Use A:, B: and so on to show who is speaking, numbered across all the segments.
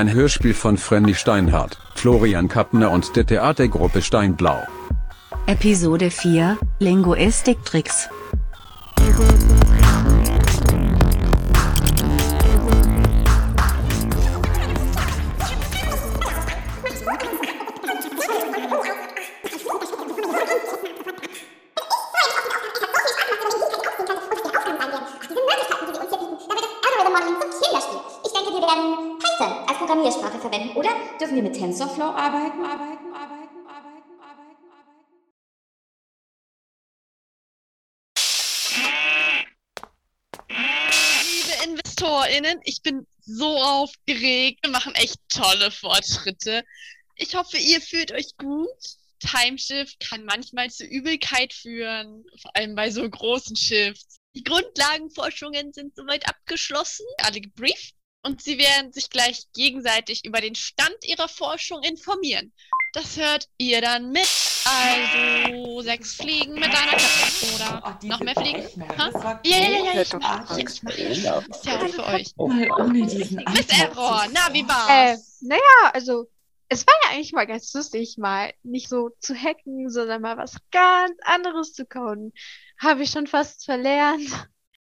A: Ein Hörspiel von Frenny Steinhardt, Florian Kappner und der Theatergruppe Steinblau.
B: Episode 4 Linguistiktricks.
C: Ich
D: Liebe InvestorInnen, ich bin so aufgeregt. Wir machen echt tolle Fortschritte. Ich hoffe, ihr fühlt euch gut. Timeshift kann manchmal zu Übelkeit führen, vor allem bei so großen Shifts. Die Grundlagenforschungen sind soweit abgeschlossen, alle gebrieft und sie werden sich gleich gegenseitig über den Stand ihrer Forschung informieren. Das hört ihr dann mit. Also sechs Fliegen mit einer Klappe. Oder noch mehr Fliegen? Ha? Ja, ja, ja, ja, ich mach, ich mach. Ist ja auch für euch.
E: Diesen
D: Miss Error, na, wie
F: Äh,
D: war's?
F: naja, also es war ja eigentlich mal ganz lustig, mal nicht so zu hacken, sondern mal was ganz anderes zu coden. Habe ich schon fast verlernt.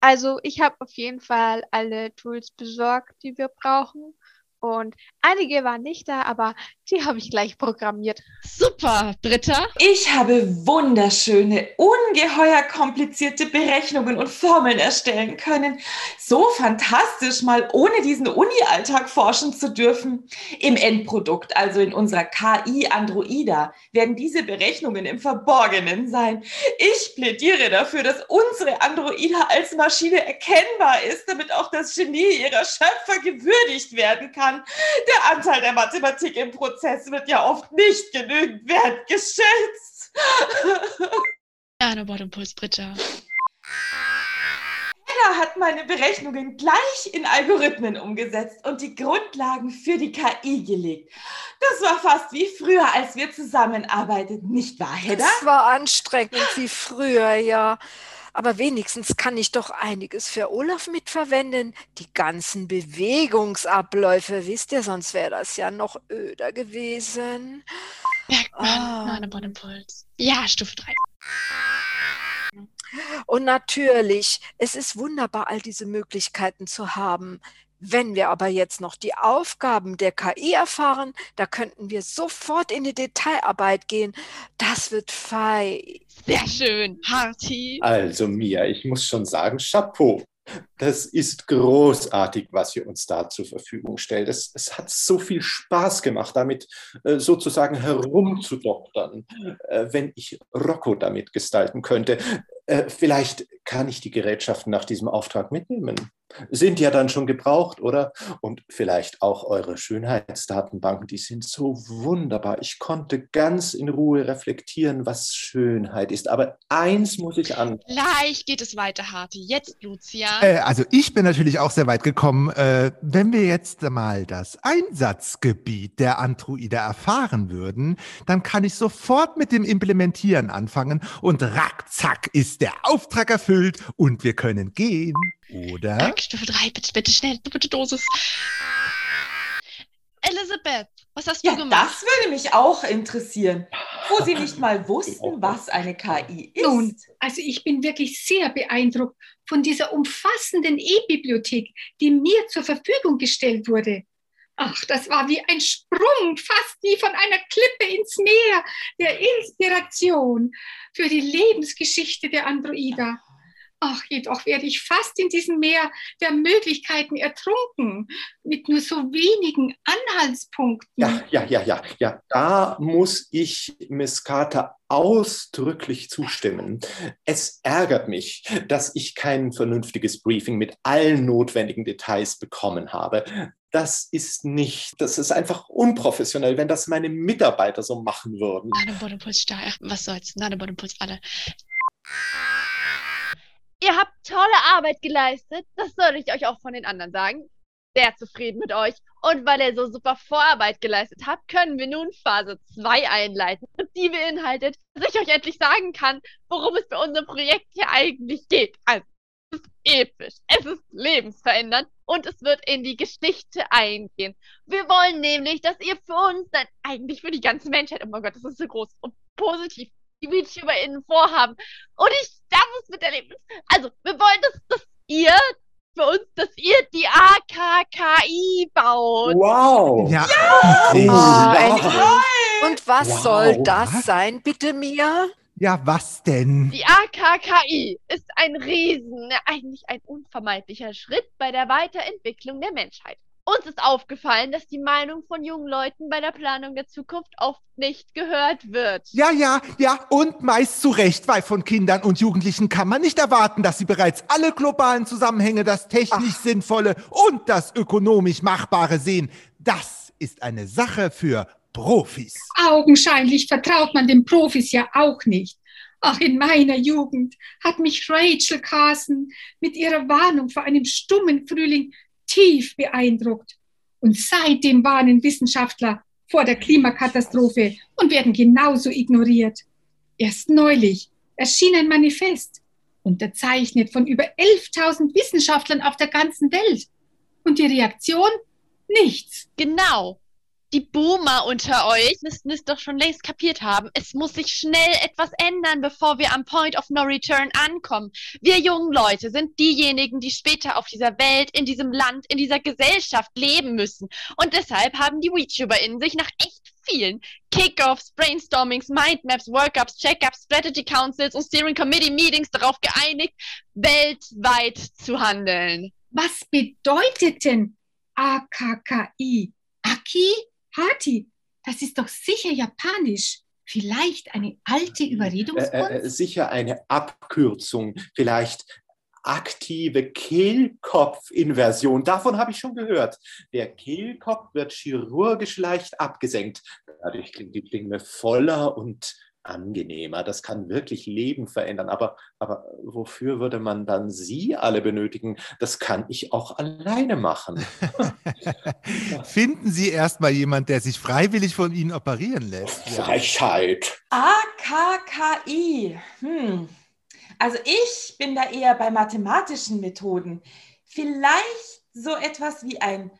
F: Also ich habe auf jeden Fall alle Tools besorgt, die wir brauchen. Und einige waren nicht da, aber die habe ich gleich programmiert.
D: Super, Britta.
E: Ich habe wunderschöne, ungeheuer komplizierte Berechnungen und Formeln erstellen können. So fantastisch, mal ohne diesen Uni-Alltag forschen zu dürfen. Im Endprodukt, also in unserer KI Androida, werden diese Berechnungen im Verborgenen sein. Ich plädiere dafür, dass unsere Androida als Maschine erkennbar ist, damit auch das Genie ihrer Schöpfer gewürdigt werden kann. Der Anteil der Mathematik im Prozess wird ja oft nicht genügend wertgeschätzt.
D: Ja, eine Bottompuls, Britta.
E: Hannah hat meine Berechnungen gleich in Algorithmen umgesetzt und die Grundlagen für die KI gelegt. Das war fast wie früher, als wir zusammenarbeiteten, nicht wahr, Hedda?
G: Das war anstrengend wie früher, ja. Aber wenigstens kann ich doch einiges für Olaf mitverwenden. Die ganzen Bewegungsabläufe, wisst ihr, sonst wäre das ja noch öder gewesen.
D: Merkt man,
G: Ah.
D: eine Bottompuls. Ja, Stufe 3.
G: Und natürlich, es ist wunderbar, all diese Möglichkeiten zu haben. Wenn wir aber jetzt noch die Aufgaben der KI erfahren, da könnten wir sofort in die Detailarbeit gehen. Das wird fei.
D: Sehr schön. Harti.
H: Also Mia, ich muss schon sagen, Chapeau. Das ist großartig, was ihr uns da zur Verfügung stellt. Es, es hat so viel Spaß gemacht, damit äh, sozusagen herumzudoktern, äh, wenn ich Rocco damit gestalten könnte. Äh, vielleicht kann ich die Gerätschaften nach diesem Auftrag mitnehmen. Sind ja dann schon gebraucht, oder? Und vielleicht auch eure Schönheitsdatenbanken, die sind so wunderbar. Ich konnte ganz in Ruhe reflektieren, was Schönheit ist. Aber eins muss ich an.
D: Gleich geht es weiter, Harti. Jetzt, Lucia.
I: Äh, also ich bin natürlich auch sehr weit gekommen. Äh, wenn wir jetzt mal das Einsatzgebiet der Androide erfahren würden, dann kann ich sofort mit dem Implementieren anfangen und rackzack ist der Auftrag erfüllt und wir können gehen. Oder?
D: Danke, Stufe 3. Bitte, bitte schnell. Doppelte Dosis. Elisabeth, was hast
E: Ja,
D: du gemacht?
E: das würde mich auch interessieren, wo Sie nicht mal wussten, was eine KI ist.
J: Nun, also ich bin wirklich sehr beeindruckt von dieser umfassenden E-Bibliothek, die mir zur Verfügung gestellt wurde. Ach, das war wie ein Sprung, fast wie von einer Klippe ins Meer der Inspiration für die Lebensgeschichte der Androida. Ach, jedoch werde ich fast in diesem Meer der Möglichkeiten ertrunken, mit nur so wenigen Anhaltspunkten.
H: Ja, ja, ja, ja, ja. Da muss ich Miss Carter ausdrücklich zustimmen. Es ärgert mich, dass ich kein vernünftiges Briefing mit allen notwendigen Details bekommen habe. Das ist nicht, das ist einfach unprofessionell, wenn das meine Mitarbeiter so machen würden.
D: Stark. Ach, was soll's? Nane Bottompuls alle. Tolle Arbeit geleistet. Das soll ich euch auch von den anderen sagen. Sehr zufrieden mit euch. Und weil ihr so super Vorarbeit geleistet habt, können wir nun Phase 2 einleiten. Und die beinhaltet, dass ich euch endlich sagen kann, worum es bei unserem Projekt hier eigentlich geht. Also, ist episch, es ist lebensverändernd und es wird in die Geschichte eingehen. Wir wollen nämlich, dass ihr für uns, nein, eigentlich für die ganze Menschheit, oh mein Gott, das ist so groß und positiv, die VTuberInnen vorhaben. Und ich darf es miterleben. Also, wir wollen, dass, dass ihr für uns, dass ihr die AKKI baut.
H: Wow.
I: Ja.
G: Ah,
I: Ja.
G: Und was
H: Wow.
G: soll das
I: Was?
G: sein, bitte mir?
I: Ja, was denn?
D: Die AKKI ist ein Riesen, eigentlich ein unvermeidlicher Schritt bei der Weiterentwicklung der Menschheit. Uns ist aufgefallen, dass die Meinung von jungen Leuten bei der Planung der Zukunft oft nicht gehört wird.
I: Ja, ja, ja, und meist zu Recht, weil von Kindern und Jugendlichen kann man nicht erwarten, dass sie bereits alle globalen Zusammenhänge, das technisch Sinnvolle und das ökonomisch Machbare sehen. Das ist eine Sache für Profis.
J: Augenscheinlich vertraut man den Profis ja auch nicht. Ach, in meiner Jugend hat mich Rachel Carson mit ihrer Warnung vor einem stummen Frühling tief beeindruckt. Und seitdem warnen Wissenschaftler vor der Klimakatastrophe und werden genauso ignoriert. Erst neulich erschien ein Manifest, unterzeichnet von über 11.000 Wissenschaftlern auf der ganzen Welt. Und die Reaktion? Nichts.
D: Genau. Die Boomer unter euch müssten es doch schon längst kapiert haben. Es muss sich schnell etwas ändern, bevor wir am Point of No Return ankommen. Wir jungen Leute sind diejenigen, die später auf dieser Welt, in diesem Land, in dieser Gesellschaft leben müssen. Und deshalb haben die VTuberInnen sich nach echt vielen Kickoffs, Brainstormings, Mindmaps, Workups, Checkups, Strategy Councils und Steering Committee Meetings darauf geeinigt, weltweit zu handeln.
J: Was bedeutet denn AKKI? Aki? Hati? Das ist doch sicher japanisch. Vielleicht eine alte
H: Äh,
J: Überredungskunst?
H: äh, sicher eine Abkürzung, vielleicht aktive Kehlkopfinversion. Davon habe ich schon gehört. Der Kehlkopf wird chirurgisch leicht abgesenkt. Dadurch klingt die Klinge voller und angenehmer. Das kann wirklich Leben verändern. Aber, aber wofür würde man dann Sie alle benötigen? Das kann ich auch alleine machen.
I: Finden Sie erstmal jemand, der sich freiwillig von Ihnen operieren lässt.
H: Frechheit.
E: AKKI. Hm. Also ich bin da eher bei mathematischen Methoden. Vielleicht so etwas wie ein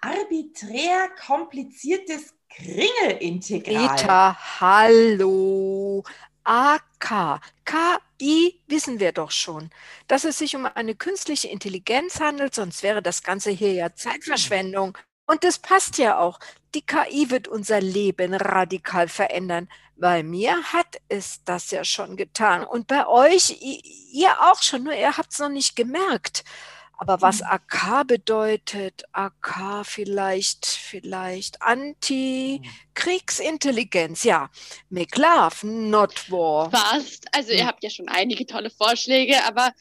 E: arbiträr kompliziertes Kringelintegral.
G: Rita, hallo. AK, KI wissen wir doch schon, dass es sich um eine künstliche Intelligenz handelt, sonst wäre das Ganze hier ja Zeitverschwendung. Und das passt ja auch. Die KI wird unser Leben radikal verändern. Bei mir hat es das ja schon getan. Und bei euch, ihr auch schon, nur ihr habt es noch nicht gemerkt. Aber was AK bedeutet, AK vielleicht, vielleicht Anti-Kriegsintelligenz, ja. Make love, not war.
D: Fast. Also ihr habt ja schon einige tolle Vorschläge, aber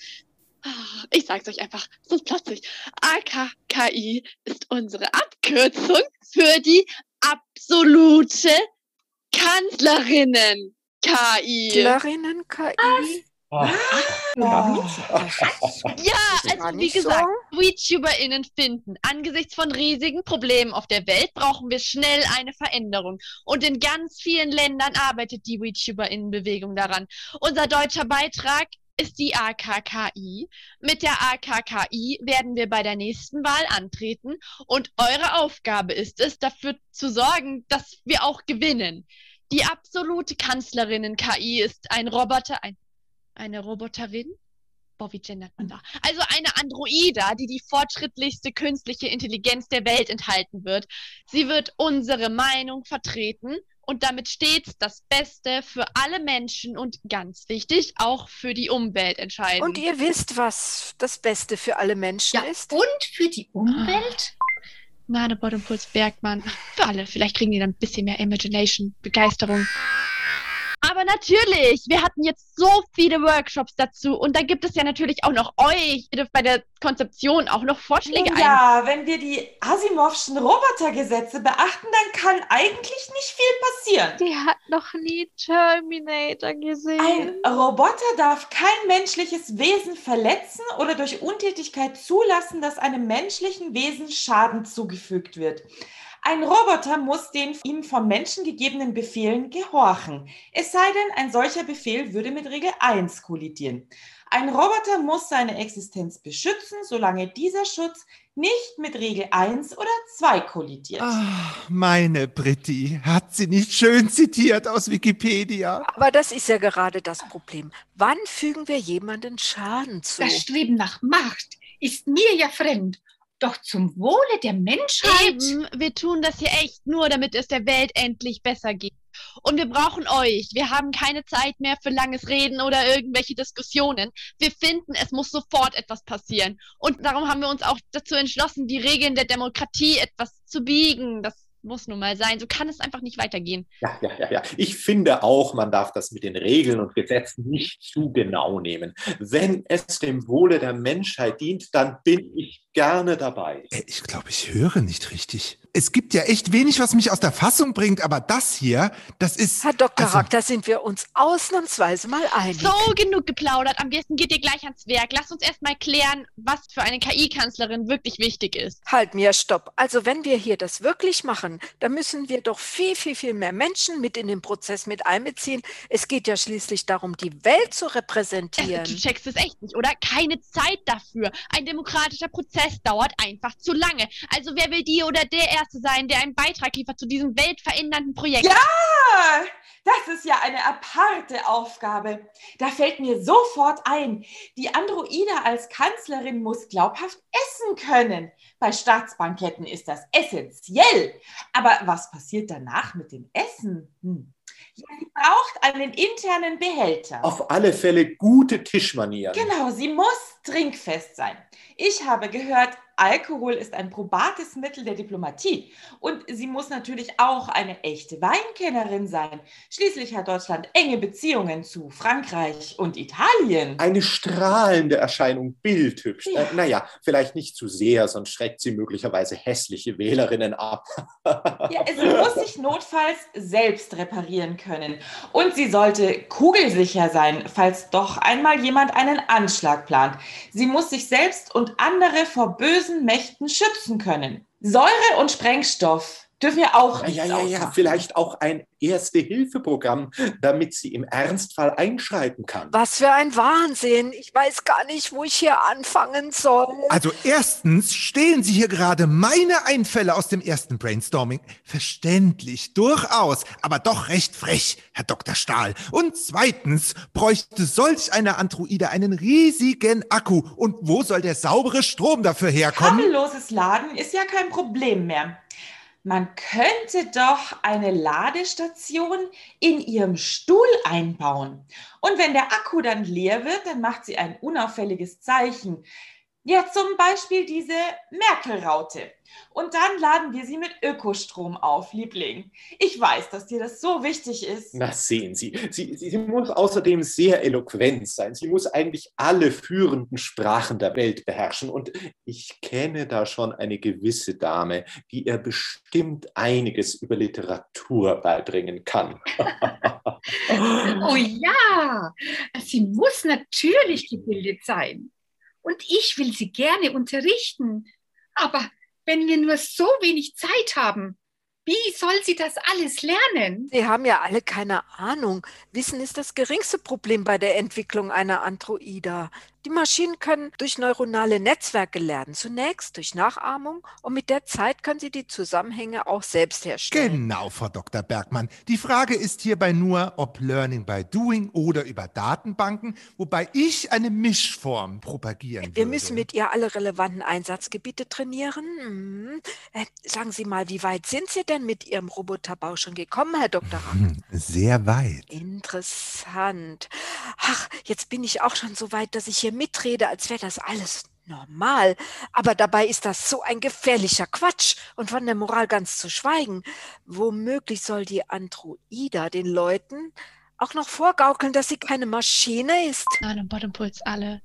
D: ah, ich sag's euch einfach, sonst platze ich. AKKI ist unsere Abkürzung für die absolute Kanzlerinnen KI.
G: Kanzlerinnen KI?
D: Ja, also wie
G: so.
D: gesagt, VTuberInnen finden, angesichts von riesigen Problemen auf der Welt brauchen wir schnell eine Veränderung. Und in ganz vielen Ländern arbeitet die VTuberInnen-Bewegung daran. Unser deutscher Beitrag ist die AKKI. Mit der AKKI werden wir bei der nächsten Wahl antreten und eure Aufgabe ist es, dafür zu sorgen, dass wir auch gewinnen. Die absolute Kanzlerinnen-KI ist ein Roboter, ein, eine Roboterin? Boah, wie gendert man da? Also eine Androida, die die fortschrittlichste künstliche Intelligenz der Welt enthalten wird. Sie wird unsere Meinung vertreten und damit stets das Beste für alle Menschen und ganz wichtig, auch für die Umwelt entscheiden.
G: Und ihr wisst, was das Beste für alle Menschen
J: Ja,
G: ist?
J: und für die Umwelt?
D: Nadebot Puls Bergmann. Für alle. Vielleicht kriegen die dann ein bisschen mehr Imagination, Begeisterung. Aber natürlich, wir hatten jetzt so viele Workshops dazu und da gibt es ja natürlich auch noch euch, ihr dürft bei der Konzeption auch noch Vorschläge
E: Nun ja, wenn wir die Asimovschen Robotergesetze beachten, dann kann eigentlich nicht viel passieren.
F: Die hat noch nie Terminator gesehen.
E: Ein Roboter darf kein menschliches Wesen verletzen oder durch Untätigkeit zulassen, dass einem menschlichen Wesen Schaden zugefügt wird. Ein Roboter muss den ihm vom Menschen gegebenen Befehlen gehorchen. Es sei denn, ein solcher Befehl würde mit Regel 1 kollidieren. Ein Roboter muss seine Existenz beschützen, solange dieser Schutz nicht mit Regel 1 oder 2 kollidiert.
I: Ah, meine Britti, hat sie nicht schön zitiert aus Wikipedia?
G: Aber das ist ja gerade das Problem. Wann fügen wir jemanden Schaden zu?
J: Das Streben nach Macht ist mir ja fremd. Doch zum Wohle der Menschheit.
D: Eben, wir tun das hier echt nur, damit es der Welt endlich besser geht. Und wir brauchen euch. Wir haben keine Zeit mehr für langes Reden oder irgendwelche Diskussionen. Wir finden, es muss sofort etwas passieren. Und darum haben wir uns auch dazu entschlossen, die Regeln der Demokratie etwas zu biegen. Das muss nun mal sein. So kann es einfach nicht weitergehen.
H: Ja, ja, ja, ja. Ich finde auch, man darf das mit den Regeln und Gesetzen nicht zu genau nehmen. Wenn es dem Wohle der Menschheit dient, dann bin ich gerne dabei.
I: Äh, Ich glaube, ich höre nicht richtig. Es gibt ja echt wenig, was mich aus der Fassung bringt, aber das hier, das ist.
G: Herr Dr.
I: Also-
G: Rack, da sind wir uns ausnahmsweise mal einig.
D: So, genug geplaudert. Am besten geht ihr gleich ans Werk. Lasst uns erst mal klären, was für eine KI-Kanzlerin wirklich wichtig ist.
G: Halt mir, stopp. Also wenn wir hier das wirklich machen, dann müssen wir doch viel, viel, viel mehr Menschen mit in den Prozess mit einbeziehen. Es geht ja schließlich darum, die Welt zu repräsentieren.
D: Du checkst es echt nicht, oder? Keine Zeit dafür. Ein demokratischer Prozess dauert einfach zu lange. Also wer will die oder der Erste sein, der einen Beitrag liefert zu diesem weltverändernden Projekt?
E: Ja, das ist ja eine aparte Aufgabe. Da fällt mir sofort ein, die Androide als Kanzlerin muss glaubhaft essen können. Bei Staatsbanketten ist das essentiell. Aber was passiert danach mit dem Essen? Hm. Ja, sie braucht einen internen Behälter.
H: Auf alle Fälle gute Tischmanieren.
E: Genau, sie muss trinkfest sein. Ich habe gehört, Alkohol ist ein probates Mittel der Diplomatie. Und sie muss natürlich auch eine echte Weinkennerin sein. Schließlich hat Deutschland enge Beziehungen zu Frankreich und Italien.
H: Eine strahlende Erscheinung, bildhübsch.
E: Ja.
H: Äh, naja, vielleicht nicht zu sehr, sonst schreckt sie möglicherweise hässliche Wählerinnen ab.
E: Ja, sie muss sich notfalls selbst reparieren können. Und sie sollte kugelsicher sein, falls doch einmal jemand einen Anschlag plant. Sie muss sich selbst und andere vor bösen Mächten schützen können. Säure und Sprengstoff dürfen wir auch
H: Ja,
E: nicht
H: ja, ja, ja, vielleicht auch ein Erste-Hilfe-Programm, damit sie im Ernstfall einschreiten kann.
G: Was für ein Wahnsinn. Ich weiß gar nicht, wo ich hier anfangen soll.
I: Also erstens stehlen Sie hier gerade meine Einfälle aus dem ersten Brainstorming. Verständlich, durchaus, aber doch recht frech, Herr Dr. Stahl. Und zweitens bräuchte solch eine Androide einen riesigen Akku. Und wo soll der saubere Strom dafür herkommen?
E: Kabelloses Laden ist ja kein Problem mehr. Man könnte doch eine Ladestation in ihrem Stuhl einbauen. Und wenn der Akku dann leer wird, dann macht sie ein unauffälliges Zeichen. Ja, zum Beispiel diese Merkel-Raute. Und dann laden wir sie mit Ökostrom auf, Liebling. Ich weiß, dass dir das so wichtig ist.
H: Na, sehen Sie. Sie, sie, sie muss außerdem sehr eloquent sein. Sie muss eigentlich alle führenden Sprachen der Welt beherrschen. Und ich kenne da schon eine gewisse Dame, die ihr bestimmt einiges über Literatur beibringen kann.
J: Oh ja, sie muss natürlich gebildet sein. Und ich will sie gerne unterrichten. Aber wenn wir nur so wenig Zeit haben, wie soll sie das alles lernen?
G: Sie haben ja alle keine Ahnung. Wissen ist das geringste Problem bei der Entwicklung einer Androida. Die Maschinen können durch neuronale Netzwerke lernen, zunächst durch Nachahmung und mit der Zeit können sie die Zusammenhänge auch selbst herstellen.
I: Genau, Frau Dr. Bergmann. Die Frage ist hierbei nur, ob Learning by Doing oder über Datenbanken, wobei ich eine Mischform propagieren
G: Wir
I: würde.
G: müssen mit ihr alle relevanten Einsatzgebiete trainieren. Hm. Äh, sagen Sie mal, wie weit sind Sie denn mit Ihrem Roboterbau schon gekommen, Herr Dr. Rack?
I: Hm, Sehr weit.
G: Interessant. Ach, jetzt bin ich auch schon so weit, dass ich hier mitrede, als wäre das alles normal. Aber dabei ist das so ein gefährlicher Quatsch und von der Moral ganz zu schweigen. Womöglich soll die Androida den Leuten auch noch vorgaukeln, dass sie keine Maschine ist.
D: Nein, und Bottompuls alle.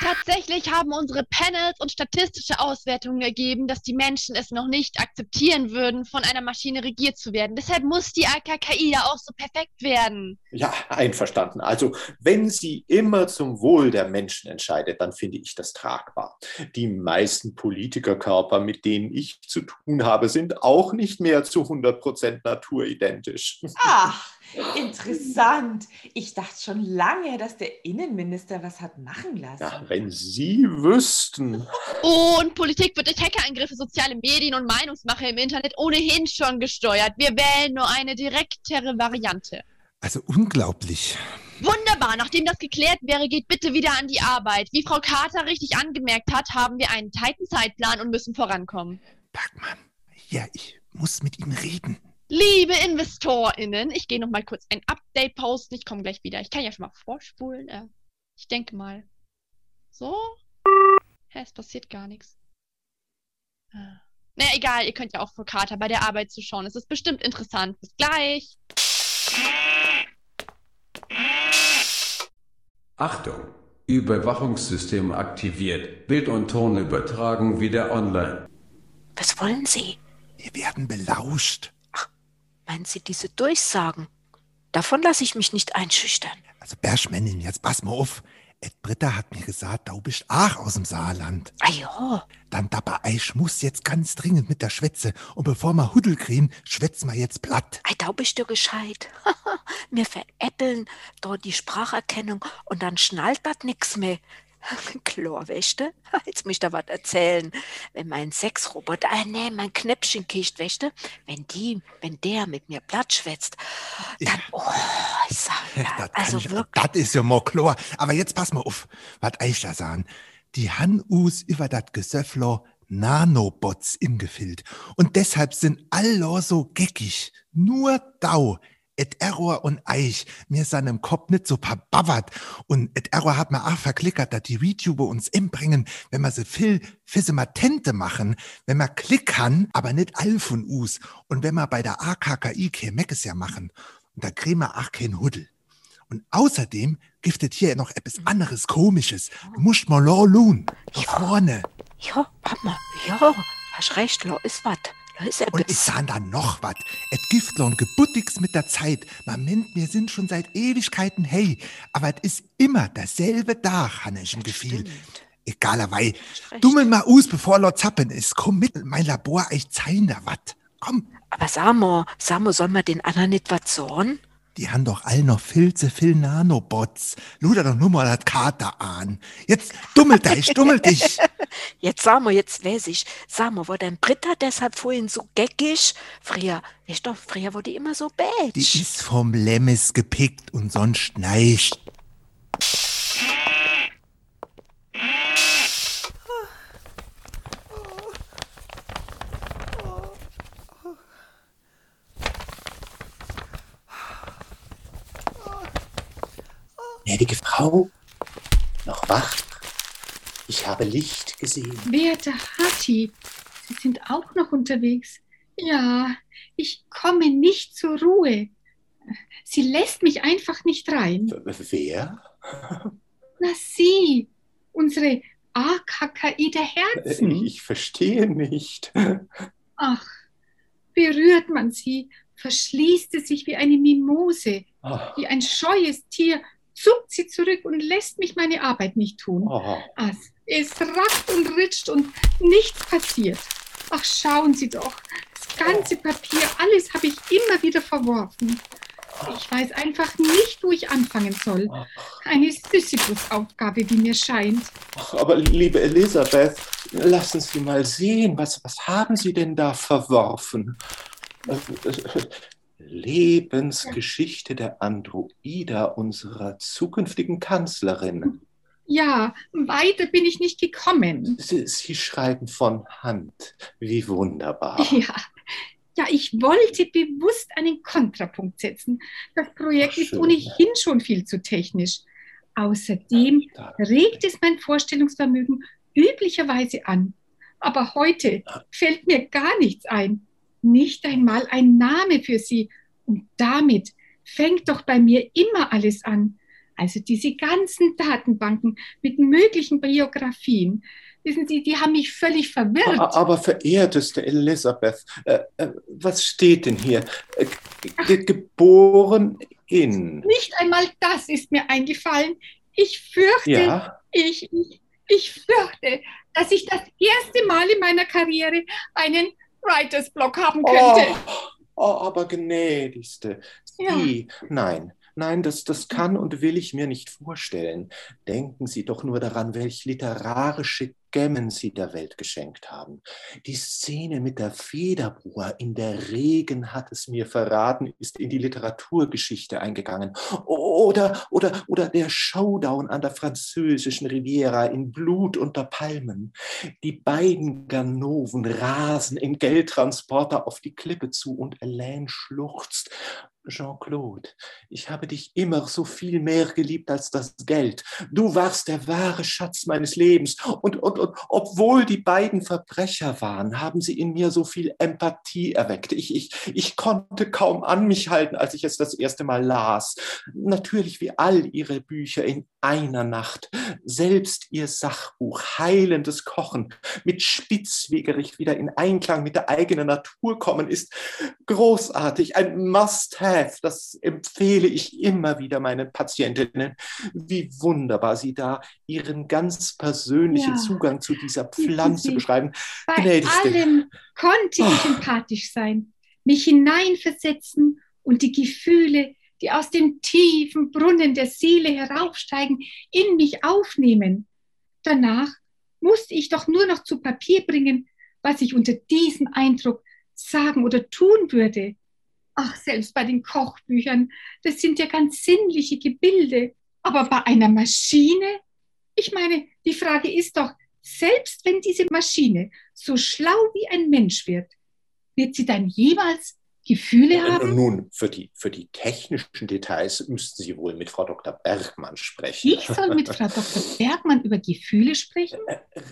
D: Tatsächlich haben unsere Panels und statistische Auswertungen ergeben, dass die Menschen es noch nicht akzeptieren würden, von einer Maschine regiert zu werden. Deshalb muss die AKKI ja auch so perfekt werden.
H: Ja, einverstanden. Also, wenn sie immer zum Wohl der Menschen entscheidet, dann finde ich das tragbar. Die meisten Politikerkörper, mit denen ich zu tun habe, sind auch nicht mehr zu 100% naturidentisch.
E: Ach, Interessant. Ich dachte schon lange, dass der Innenminister was hat machen lassen.
H: Ja, wenn Sie wüssten.
D: Und Politik wird durch Hackerangriffe, soziale Medien und Meinungsmache im Internet ohnehin schon gesteuert. Wir wählen nur eine direktere Variante.
I: Also unglaublich.
D: Wunderbar, nachdem das geklärt wäre, geht bitte wieder an die Arbeit. Wie Frau Carter richtig angemerkt hat, haben wir einen tighten Zeitplan und müssen vorankommen.
I: Bergmann, ja, ich muss mit ihm reden.
D: Liebe InvestorInnen, ich gehe noch mal kurz ein Update posten. Ich komme gleich wieder. Ich kann ja schon mal vorspulen. Äh, ich denke mal. So. Hä, es passiert gar nichts. Äh. Naja, egal, ihr könnt ja auch vor Carter bei der Arbeit zuschauen. Es ist bestimmt interessant. Bis gleich.
A: Achtung! Überwachungssystem aktiviert. Bild und Ton übertragen wieder online.
G: Was wollen Sie?
I: Wir werden belauscht.
G: Meinen Sie diese Durchsagen? Davon lasse ich mich nicht einschüchtern.
I: Also Berschmännin, jetzt pass mal auf. Ed Britta hat mir gesagt, du bist auch aus dem Saarland.
G: Ah ja.
I: Dann dabei, ich muss jetzt ganz dringend mit der Schwätze. Und bevor wir Huddel kriegen, schwätzen wir jetzt platt.
G: Ei, da bist du gescheit. wir veräppeln dort die Spracherkennung und dann schnallt das nix mehr. Chlorwäschte? Jetzt muss ich da was erzählen. Wenn mein Sexroboter, ah nee, mein Knäppchenkist, wäschte, wenn die, wenn der mit mir platt schwätzt, dann, oh, ich sag ja,
I: das
G: also
I: ich,
G: wirklich.
I: Das ist ja mal klar. Aber jetzt pass mal auf, was ich da sagen. Die han us über das Gesöffler Nanobots ingefilt. Und deshalb sind alle so geckig. Nur Dau. Et Error und Eich, mir sind im Kopf nicht so verbavert. Und et Error hat mir auch verklickert, dass die YouTuber uns inbringen, wenn wir sie viel Fissematente machen, wenn wir Klick kann, aber nicht all von us. Und wenn wir bei der AKKI kein Meckes ja machen. Und da kriegen wir auch kein Huddel. Und außerdem giftet hier noch etwas anderes Komisches. Du musst mal lo lun. Da vorne.
G: Ja, Mama, ja, hast recht, lo ist wat.
I: Und ich sah da noch wat. Et Giftlon gebuttigst mit der Zeit. Man meint, wir sind schon seit Ewigkeiten hey. Aber es ist immer dasselbe Dach, han ich im Gefühl. Egalerweise.
G: recht.
I: Dummel mal aus, bevor Lord Zappen ist. Komm mit, mein Labor, ich zeigen da wat. Komm.
G: Aber Samo, Samo, soll man den anderen nicht was sagen?
I: Die haben doch all noch viel zu viel Nanobots. Luder doch nur mal das Kater an. Jetzt dummel dich, dummel dich.
G: Jetzt Samo, jetzt weiß ich. Samo, war dein Britta deshalb vorhin so geckig? Früher, weißt du, früher war die immer so
I: Die
G: bätsch.
I: ist vom Lemmes gepickt und sonst nicht.
H: Gnädige Frau, noch wach? Ich habe Licht gesehen.
J: Werte Hatti, Sie sind auch noch unterwegs. Ja, ich komme nicht zur Ruhe. Sie lässt mich einfach nicht rein.
H: Wer?
J: Na Sie, unsere AKKI der Herzen.
H: Ich verstehe nicht.
J: Ach, berührt man sie, verschließt es sich wie eine Mimose,
H: Ah,
J: wie ein scheues Tier, zuckt sie zurück und lässt mich meine Arbeit nicht tun. Ach, es rackt und ritscht und nichts passiert. Ach, schauen Sie doch, das ganze Papier, alles habe ich immer wieder verworfen. Ich weiß einfach nicht, wo ich anfangen soll. Eine Sisyphus-Aufgabe, wie mir scheint.
H: Ach, aber liebe Elisabeth, lassen Sie mal sehen, was, was haben Sie denn da verworfen? Lebensgeschichte der Androida, unserer zukünftigen Kanzlerin.
J: Ja, weiter bin ich nicht gekommen.
H: Sie, Sie schreiben von Hand. Wie wunderbar.
J: Ja, ja, ich wollte bewusst einen Kontrapunkt setzen. Das Projekt
H: Ach,
J: ist ohnehin schon viel zu technisch. Außerdem regt es mein Vorstellungsvermögen üblicherweise an. Aber heute fällt mir gar nichts ein. Nicht einmal ein Name für sie. Und damit fängt doch bei mir immer alles an. Also diese ganzen Datenbanken mit möglichen Biografien. Wissen Sie, die haben mich völlig verwirrt.
H: Aber verehrteste Elisabeth, äh, äh, was steht denn hier? Äh, ge- geboren in.
J: Nicht einmal das ist mir eingefallen. Ich fürchte,
H: Ja.
J: ich, ich, ich fürchte, dass ich das erste Mal in meiner Karriere einen Writers Block haben könnte.
H: Oh, oh, aber gnädigste,
J: Ja.
H: Eh, nein, nein, das, das kann und will ich mir nicht vorstellen. Denken Sie doch nur daran, welch literarische Gemmen Sie der Welt geschenkt haben. Die Szene mit der Federbuhr in der Regen hat es mir verraten, ist in die Literaturgeschichte eingegangen. Oder, oder, oder der Showdown an der französischen Riviera in Blut unter Palmen. Die beiden Ganoven rasen im Geldtransporter auf die Klippe zu und Elaine schluchzt. Jean-Claude, ich habe dich immer so viel mehr geliebt als das Geld. Du warst der wahre Schatz meines Lebens. Und, und, und obwohl die beiden Verbrecher waren, haben sie in mir so viel Empathie erweckt. Ich, ich, ich konnte kaum an mich halten, als ich es das erste Mal las. Natürlich wie all ihre Bücher in einer Nacht. Selbst ihr Sachbuch Heilendes Kochen mit Spitzwegerich wieder in Einklang mit der eigenen Natur kommen ist großartig, ein Must-Have. Das empfehle ich immer wieder meinen Patientinnen. Wie wunderbar sie da ihren ganz persönlichen
J: Ja.
H: Zugang zu dieser Pflanze beschreiben.
J: Bei
H: Gnädigste.
J: allem konnte ich
H: Oh.
J: empathisch sein, mich hineinversetzen und die Gefühle, die aus dem tiefen Brunnen der Seele heraufsteigen, in mich aufnehmen. Danach musste ich doch nur noch zu Papier bringen, was ich unter diesem Eindruck sagen oder tun würde. Ach, selbst bei den Kochbüchern, das sind ja ganz sinnliche Gebilde. Aber bei einer Maschine? Ich meine, die Frage ist doch, selbst wenn diese Maschine so schlau wie ein Mensch wird, wird sie dann jemals Gefühle haben?
H: Nun, für die, für die technischen Details müssten Sie wohl mit Frau Dr. Bergmann sprechen.
J: Ich soll mit Frau Dr. Bergmann über Gefühle sprechen?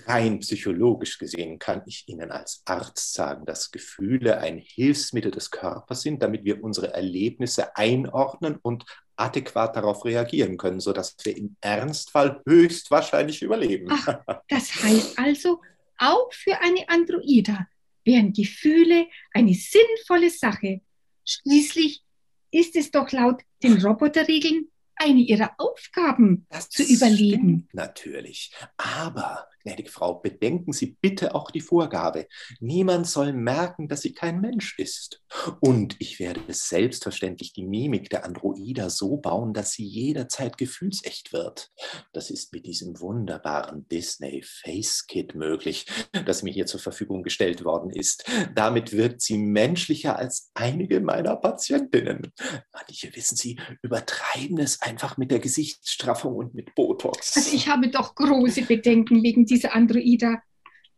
H: Rein psychologisch gesehen kann ich Ihnen als Arzt sagen, dass Gefühle ein Hilfsmittel des Körpers sind, damit wir unsere Erlebnisse einordnen und adäquat darauf reagieren können, sodass wir im Ernstfall höchstwahrscheinlich überleben.
J: Ach, das heißt also, auch für eine Androida wären Gefühle eine sinnvolle Sache. Schließlich ist es doch laut den Roboterregeln eine ihrer Aufgaben, zu überleben.
H: Natürlich. Aber, gnädige Frau, bedenken Sie bitte auch die Vorgabe. Niemand soll merken, dass sie kein Mensch ist. Und ich werde selbstverständlich die Mimik der Androida so bauen, dass sie jederzeit gefühlsecht wird. Das ist mit diesem wunderbaren Disney Face Kit möglich, das mir hier zur Verfügung gestellt worden ist. Damit wirkt sie menschlicher als einige meiner Patientinnen. Manche, wissen Sie, übertreiben es einfach mit der Gesichtsstraffung und mit Botox.
J: Also ich habe doch große Bedenken wegen dieser Androida.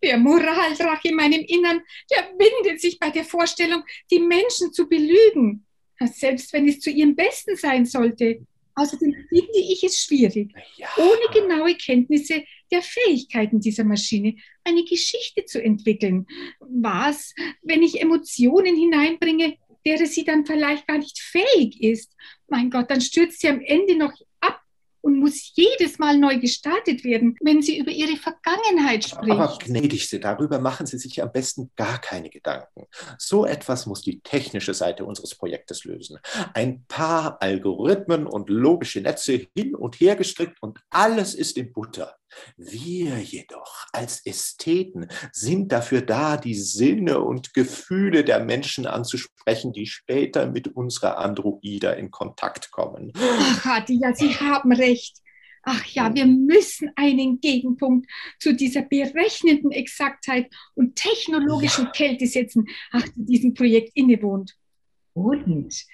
J: Der Moraldrach in meinem Innern, der windet sich bei der Vorstellung, die Menschen zu belügen. Selbst wenn es zu ihrem Besten sein sollte. Außerdem finde ich es schwierig, ohne genaue Kenntnisse der Fähigkeiten dieser Maschine eine Geschichte zu entwickeln. Was, wenn ich Emotionen hineinbringe, derer sie dann vielleicht gar nicht fähig ist? Mein Gott, dann stürzt sie am Ende noch ab und muss jedes Mal neu gestartet werden, wenn sie über ihre Vergangenheit spricht.
H: Aber gnädigste, darüber machen Sie sich am besten gar keine Gedanken. So etwas muss die technische Seite unseres Projektes lösen. Ein paar Algorithmen und logische Netze hin und her gestrickt und alles ist in Butter. Wir jedoch als Ästheten sind dafür da, die Sinne und Gefühle der Menschen anzusprechen, die später mit unserer Androida in Kontakt kommen.
J: Ach, Hadi, ja, Sie haben recht. Ach ja, wir müssen einen Gegenpunkt zu dieser berechnenden Exaktheit und technologischen Kälte setzen, ach, die diesem Projekt innewohnt. Und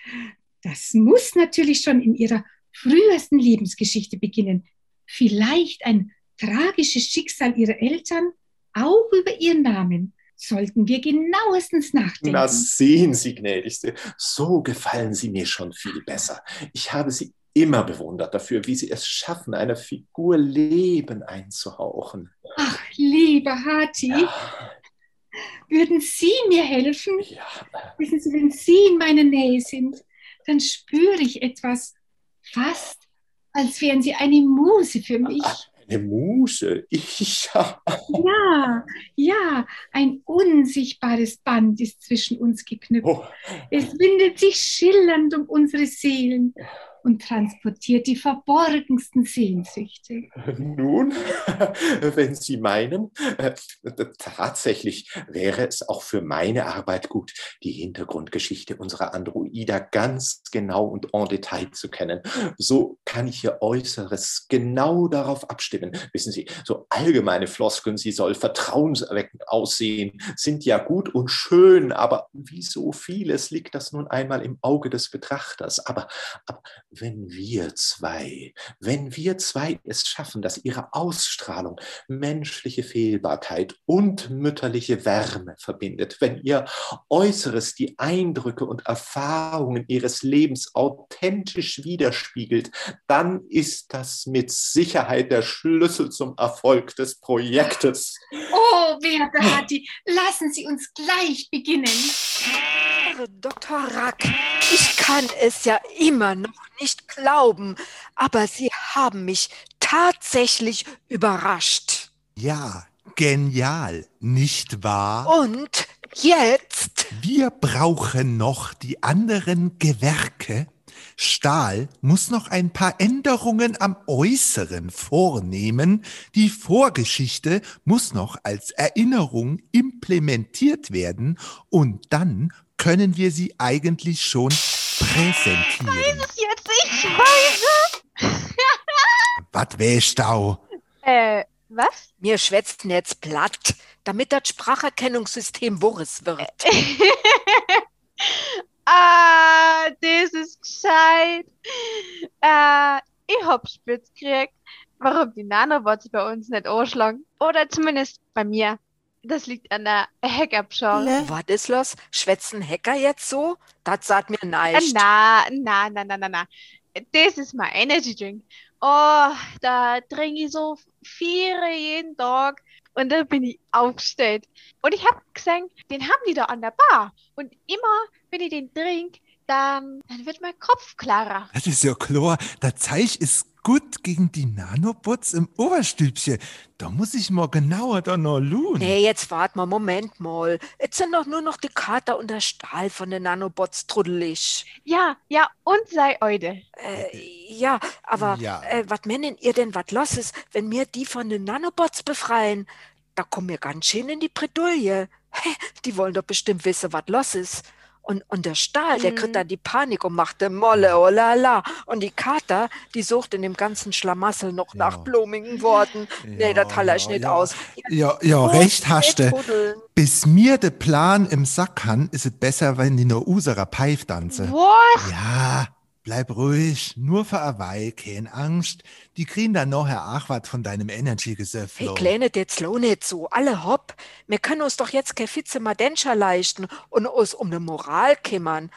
J: das muss natürlich schon in ihrer frühesten Lebensgeschichte beginnen. Vielleicht ein tragisches Schicksal ihrer Eltern, auch über ihren Namen. Sollten wir genauestens nachdenken.
H: Na, sehen Sie, gnädigste, so gefallen Sie mir schon viel besser. Ich habe Sie immer bewundert dafür, wie Sie es schaffen, einer Figur Leben einzuhauchen.
J: Ach, liebe Hati, würden Sie mir helfen? Wissen Sie, wenn Sie in meiner Nähe sind, dann spüre ich etwas, fast als wären Sie eine Muse für mich.
H: Eine Muse, ich.
J: Ja, ja, ein unsichtbares Band ist zwischen uns geknüpft.
H: Oh.
J: Es windet sich schillernd um unsere Seelen. Und transportiert die verborgensten Sehnsüchte.
H: Nun, wenn Sie meinen, äh, tatsächlich wäre es auch für meine Arbeit gut, die Hintergrundgeschichte unserer Androida ganz genau und en Detail zu kennen. So kann ich Ihr Äußeres genau darauf abstimmen. Wissen Sie, so allgemeine Floskeln, sie soll vertrauenserweckend aussehen, sind ja gut und schön, aber wie so vieles liegt das nun einmal im Auge des Betrachters. Aber, aber wenn wir zwei, wenn wir zwei es schaffen, dass ihre Ausstrahlung menschliche Fehlbarkeit und mütterliche Wärme verbindet, wenn ihr Äußeres die Eindrücke und Erfahrungen ihres Lebens authentisch widerspiegelt, dann ist das mit Sicherheit der Schlüssel zum Erfolg des Projektes.
J: Oh, werte Hatti, lassen Sie uns gleich beginnen.
G: Herr Dr. Rack, ich kann es ja immer noch nicht glauben, aber Sie haben mich tatsächlich überrascht.
I: Ja, genial, nicht wahr?
G: Und jetzt?
I: Wir brauchen noch die anderen Gewerke. Stahl muss noch ein paar Änderungen am Äußeren vornehmen. Die Vorgeschichte muss noch als Erinnerung implementiert werden und dann können wir sie eigentlich schon präsentieren.
F: Weiß es jetzt, ich weiß
I: Was wäsch dau?
F: es. Äh, was?
G: Mir schwätzt jetzt platt, damit das Spracherkennungssystem Wurres wird.
F: ah, das ist gescheit. Äh, ich hab spitz gekriegt, warum die Nanobots bei uns nicht anschlagen. Oder zumindest bei mir. Das liegt an der Hackerpschale.
G: Was ist los? Schwätzen Hacker jetzt so? Das sagt mir
F: Äh,
G: nicht.
F: na, na, na, na, na, na. Das ist mein Energy Drink. Oh, da trinke ich so vier jeden Tag und da bin ich aufgestellt. Und ich habe gesehen, den haben die da an der Bar. Und immer, wenn ich den trinke, dann, dann wird mein Kopf klarer.
I: Das ist ja klar, der Zeich ist gut gegen die Nanobots im Oberstübchen. Da muss ich mal genauer da noch luhen.
G: Nee, jetzt wart mal, Moment mal. Jetzt sind doch nur noch die Kater und der Stahl von den Nanobots truddelig.
F: Ja, ja, und sei Eude.
G: Äh, ja, aber
I: Ja.
G: Äh, was meinen ihr denn, was los ist, wenn wir die von den Nanobots befreien? Da kommen wir ganz schön in die Bredouille. Hä, Die wollen doch bestimmt wissen, was los ist. Und, und der Stahl, der kriegt
F: Mhm.
G: dann die Panik und macht de Molle, oh la la. Und die Kater, die sucht in dem ganzen Schlamassel noch nach blumigen Worten. nee, das haller ich
I: ja,
G: nicht
I: ja.
G: aus.
I: Ja, ja, recht hast du. Bis mir de Plan im Sack han, ist es besser, wenn die nur userer Pfeif tanze.
F: Was?
I: Ja, bleib ruhig, nur für a Weile, kein Angst. Die kriegen dann nachher auch was von deinem Energy-Gesöff.
G: Hey, kleine jetzt lo nicht so, alle hopp. Wir können uns doch jetzt kein Fitze Madenscher leisten und uns um ne Moral kümmern.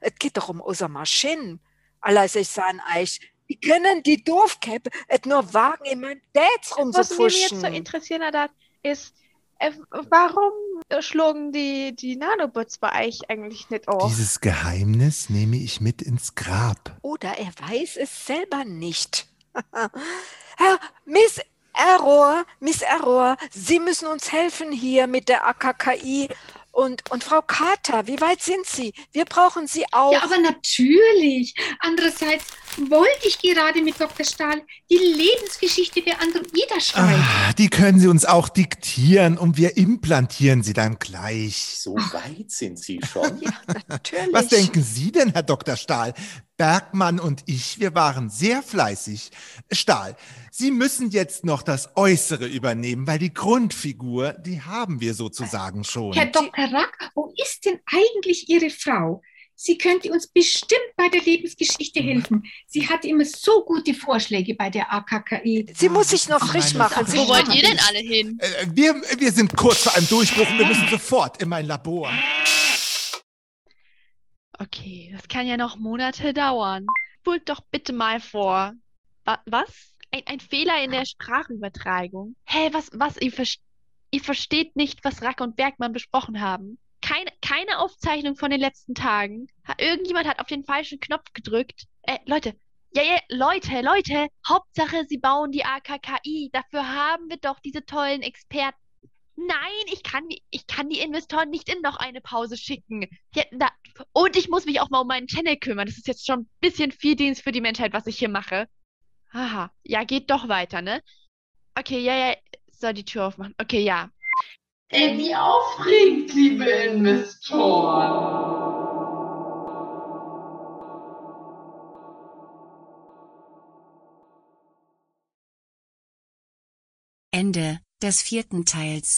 G: Es geht doch um unsere Maschinen. Alles ich sagen euch, wie können die Doofkäppe et nur wagen, in mein Dates
F: Was mich jetzt so
G: rumzufuschen?
F: interessieren hat, ist, äh, warum schlagen die, die Nanobots bei euch eigentlich nicht auf?
I: Dieses Geheimnis nehme ich mit ins Grab.
G: Oder er weiß es selber nicht. Herr Miss Error, Miss Error, Sie müssen uns helfen hier mit der AKKI. Und, und Frau Carter, wie weit sind Sie? Wir brauchen Sie auch.
J: Ja, aber natürlich. Andererseits wollte ich gerade mit Dr. Stahl die Lebensgeschichte der Androida schreiben.
I: Ah, die können Sie uns auch diktieren und wir implantieren sie dann gleich.
H: So weit sind Sie schon.
G: Natürlich.
I: Was denken Sie denn, Herr Dr. Stahl? Bergmann und ich, wir waren sehr fleißig. Stahl, Sie müssen jetzt noch das Äußere übernehmen, weil die Grundfigur, die haben wir sozusagen schon.
J: Herr Dr. Rack, wo ist denn eigentlich Ihre Frau? Sie könnte uns bestimmt bei der Lebensgeschichte helfen. Sie hat immer so gute Vorschläge bei der AKKI.
G: Sie muss sich noch frisch machen.
D: Wo
G: Sie
D: wollt ihr denn alle hin?
I: Äh, wir, wir sind kurz vor einem Durchbruch und wir müssen sofort in mein Labor.
D: Okay, das kann ja noch Monate dauern. Spult doch bitte mal vor. Wa was? Ein, ein Fehler in der Sprachübertragung? Hä, was, was? Ihr, vers ihr versteht nicht, was Rack und Bergmann besprochen haben. Keine, keine Aufzeichnung von den letzten Tagen. Irgendjemand hat auf den falschen Knopf gedrückt. Äh, Leute. Ja, ja, Leute, Leute. Hauptsache, sie bauen die AKKI. Dafür haben wir doch diese tollen Experten. Nein, ich kann, die- ich kann die Investoren nicht in noch eine Pause schicken. Hätten da, und ich muss mich auch mal um meinen Channel kümmern. Das ist jetzt schon ein bisschen viel Dienst für die Menschheit, was ich hier mache. Aha, ja, geht doch weiter, ne? Okay, ja, ja, soll die Tür aufmachen. Okay, ja.
K: Ey, wie aufregend, liebe Investoren.
B: Ende des vierten Teils.